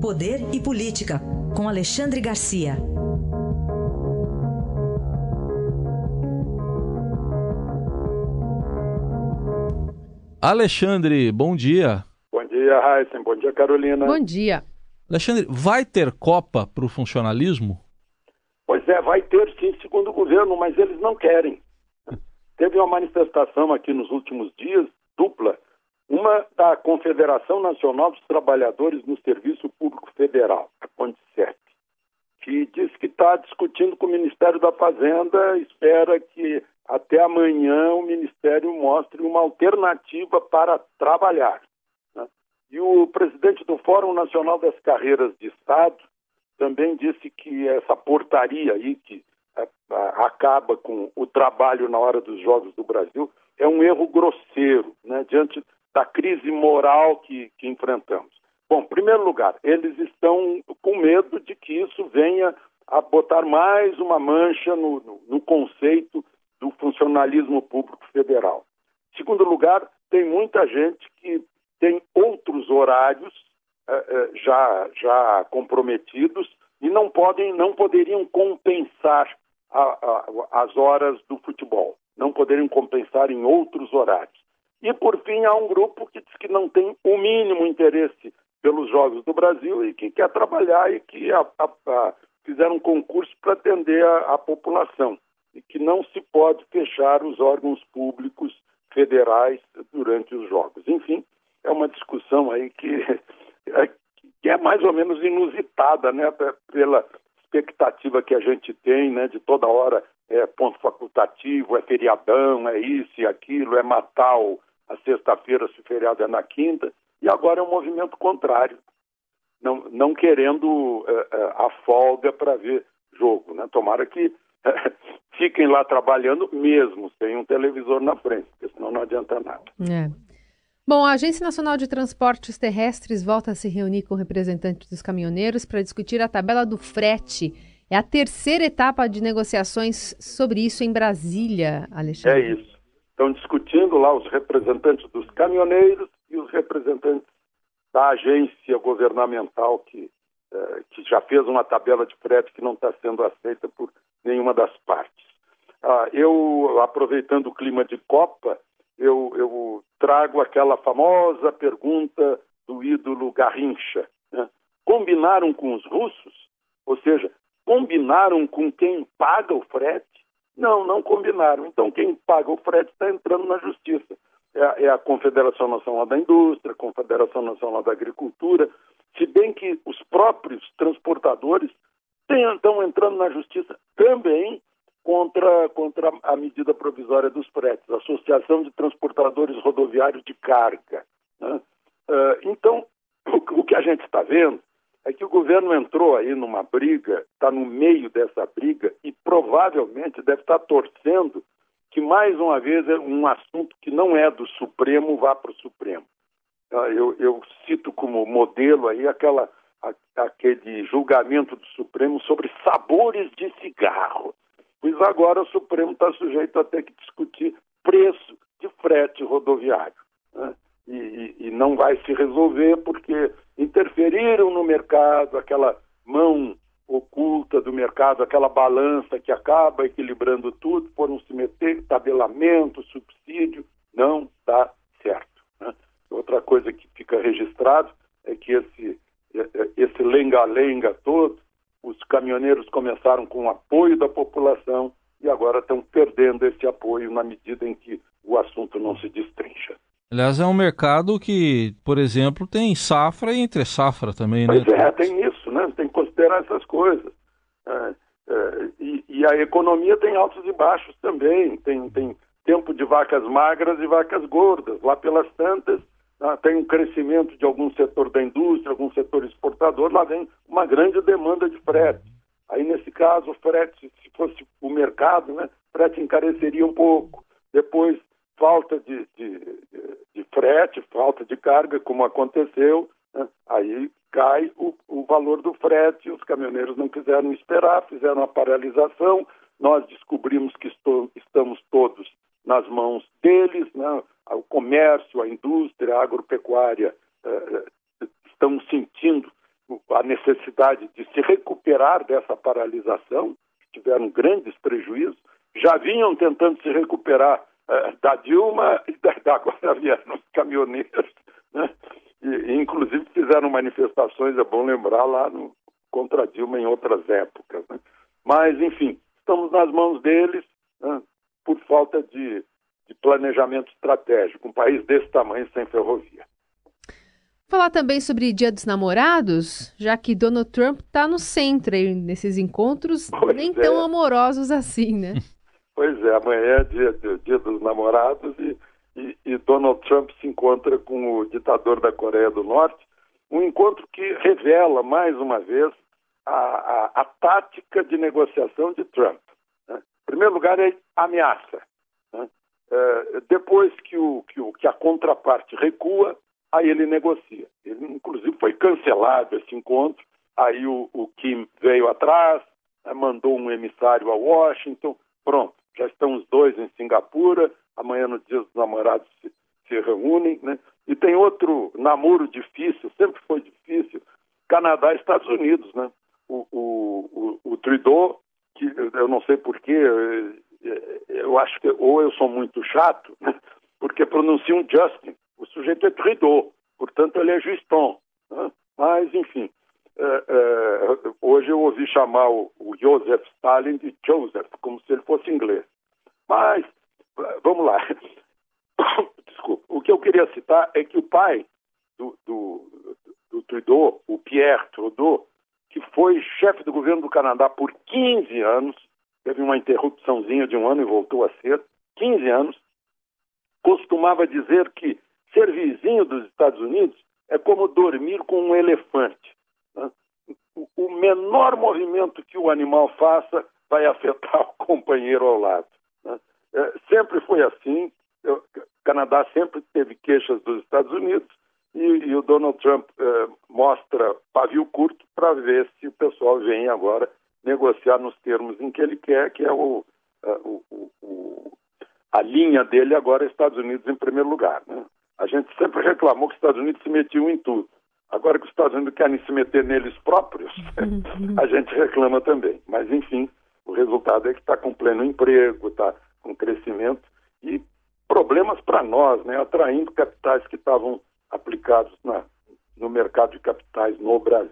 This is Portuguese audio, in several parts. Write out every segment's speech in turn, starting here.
Poder e Política, com Alexandre Garcia. Alexandre, bom dia. Bom dia, Raíssen. Bom dia, Carolina. Bom dia. Alexandre, vai ter Copa para o funcionalismo? Pois é, vai ter sim, segundo o governo, mas eles não querem. Teve uma manifestação aqui nos últimos dias, dupla, uma da Confederação Nacional dos Trabalhadores no Serviço Público Federal, a CONDICEP, que diz que está discutindo com o Ministério da Fazenda, espera que até amanhã o Ministério mostre uma alternativa para trabalhar. Né? E o presidente do Fórum Nacional das Carreiras de Estado também disse que essa portaria aí que a, acaba com o trabalho na hora dos Jogos do Brasil é um erro grosseiro, né, diante da crise moral que, que enfrentamos. Bom, em primeiro lugar, eles estão com medo de que isso venha a botar mais uma mancha no, no, no conceito do funcionalismo público federal. Em segundo lugar, tem muita gente que tem outros horários eh, eh, já, já comprometidos e não podem, não poderiam compensar a, a, as horas do futebol, não poderiam compensar em outros horários. E, por fim, há um grupo que diz que não tem o mínimo interesse pelos Jogos do Brasil e que quer trabalhar e que a, a, fizeram um concurso para atender a, população e que não se pode fechar os órgãos públicos federais durante os Jogos. Enfim, é uma discussão aí que, é, que é mais ou menos inusitada, né, pela expectativa que a gente tem, né, de toda hora é ponto facultativo, é feriadão, é isso e aquilo, é matar o, a sexta-feira se o feriado é na quinta, e agora é um movimento contrário, não, não querendo é, é, a folga para ver jogo. Né? Tomara que é, fiquem lá trabalhando mesmo, sem um televisor na frente, porque senão não adianta nada. É. Bom, a Agência Nacional de Transportes Terrestres volta a se reunir com representantes dos caminhoneiros para discutir a tabela do frete. É a terceira etapa de negociações sobre isso em Brasília, Alexandre. É isso estão discutindo lá os representantes dos caminhoneiros e os representantes da agência governamental que, eh, que já fez uma tabela de frete que não está sendo aceita por nenhuma das partes. Ah, eu, aproveitando o clima de Copa, eu, eu trago aquela famosa pergunta do ídolo Garrincha. Né? Combinaram com os russos? Ou seja, combinaram com quem paga o frete? Não, não combinaram. Então, quem paga o frete está entrando na justiça. É a, é a Confederação Nacional da Indústria, a Confederação Nacional da Agricultura, se bem que os próprios transportadores estão entrando na justiça também contra, contra a medida provisória dos fretes, a Associação de Transportadores Rodoviários de Carga. Né? Uh, então, o, o que a gente está vendo é que o governo entrou aí numa briga, está no meio dessa briga e provavelmente deve estar tá torcendo que mais uma vez é um assunto que não é do Supremo vá para o Supremo. Ah, eu, eu, cito como modelo aí aquela, aquele julgamento do Supremo sobre sabores de cigarro. Pois agora o Supremo está sujeito a ter que discutir preço de frete rodoviário. Né? E, e, e não vai se resolver porque interferiram no mercado, aquela mão oculta do mercado, aquela balança que acaba equilibrando tudo, foram se meter tabelamento, subsídio, não dá certo. Né? Outra coisa que fica registrado é que esse esse lenga-lenga todo, os caminhoneiros começaram com o apoio da população e agora estão perdendo esse apoio na medida em que o assunto não se destrincha. Aliás, é um mercado que, por exemplo, tem safra e entre safra também, né? Pois é, tem isso, né? Tem que considerar essas coisas. É, é, e, e, a economia tem altos e baixos também. Tem, tem tempo de vacas magras e vacas gordas. Lá pelas tantas, ah, tem um crescimento de algum setor da indústria, algum setor exportador, lá vem uma grande demanda de frete. Aí, nesse caso, o frete, se fosse o mercado, né, frete encareceria um pouco. Depois, falta de, de frete, falta de carga, como aconteceu, né? aí cai o, o, valor do frete, os caminhoneiros não quiseram esperar, fizeram a paralisação, nós descobrimos que estou, estamos todos nas mãos deles, né? o comércio, a indústria, a agropecuária eh, estão sentindo a necessidade de se recuperar dessa paralisação, tiveram grandes prejuízos, já vinham tentando se recuperar da Dilma e da, da agora vieram os caminhoneiros, né? e, e, inclusive fizeram manifestações, é bom lembrar, lá no, contra a Dilma em outras épocas. Né? Mas, enfim, estamos nas mãos deles né? por falta de, de planejamento estratégico, um país desse tamanho sem ferrovia. Falar também sobre Dia dos Namorados, já que Donald Trump está no centro aí nesses encontros, pois nem é. tão amorosos assim, né? Pois é, amanhã é dia, dia dos namorados e, e, e, Donald Trump se encontra com o ditador da Coreia do Norte, um encontro que revela, mais uma vez, a, a, a tática de negociação de Trump. Né? Em primeiro lugar, é ameaça. Né? É, depois que, o, que, o, que a contraparte recua, aí ele negocia. Ele, inclusive, foi cancelado esse encontro, aí o, o Kim veio atrás, né, mandou um emissário a Washington, pronto, já estão os dois em Singapura, amanhã no Dia dos Namorados se, se reúnem, né? E tem outro namoro difícil, sempre foi difícil, Canadá e Estados Unidos, né? O, o, o, o Trudeau, que eu não sei porquê, eu acho que ou eu sou muito chato, né? porque pronunciam Justin, o sujeito é Trudeau, portanto ele é Juston. Né? Mas, enfim, é, é, hoje eu ouvi chamar o, Joseph Stalin de Joseph, como se ele fosse inglês. Mas, vamos lá. Desculpa. O que eu queria citar é que o pai do, do, do Trudeau, o Pierre Trudeau, que foi chefe do governo do Canadá por 15 anos, teve uma interrupçãozinha de um ano e voltou a ser, 15 anos, costumava dizer que Ser vizinho dos Estados Unidos é como dormir com um elefante. Né? O menor movimento que o animal faça vai afetar o companheiro ao lado. Né? É, sempre foi assim. O Canadá sempre teve queixas dos Estados Unidos e, e o Donald Trump é, mostra pavio curto para ver se o pessoal vem agora negociar nos termos em que ele quer, que é o, é, o, o, a linha dele agora Estados Unidos em primeiro lugar. Né? A gente sempre reclamou que os Estados Unidos se metiam em tudo. Agora que os Estados Unidos querem se meter neles próprios, a gente reclama também. Mas, enfim, o resultado é que está com pleno emprego, está com crescimento e problemas para nós, né? atraindo capitais que estavam aplicados na, no mercado de capitais no Brasil.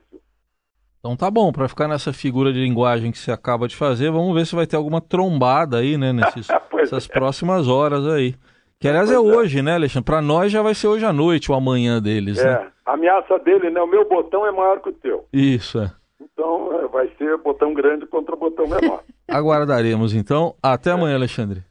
Então tá bom, para ficar nessa figura de linguagem que você acaba de fazer, vamos ver se vai ter alguma trombada aí, né, nesses, nessas é. próximas horas aí. Que aliás é, é hoje, né, Alexandre? Para nós já vai ser hoje à noite o amanhã deles, é. né? A ameaça dele, né? O meu botão é maior que o teu. Isso, é. Então é, vai ser botão grande contra botão menor. Aguardaremos então. Até é. amanhã, Alexandre.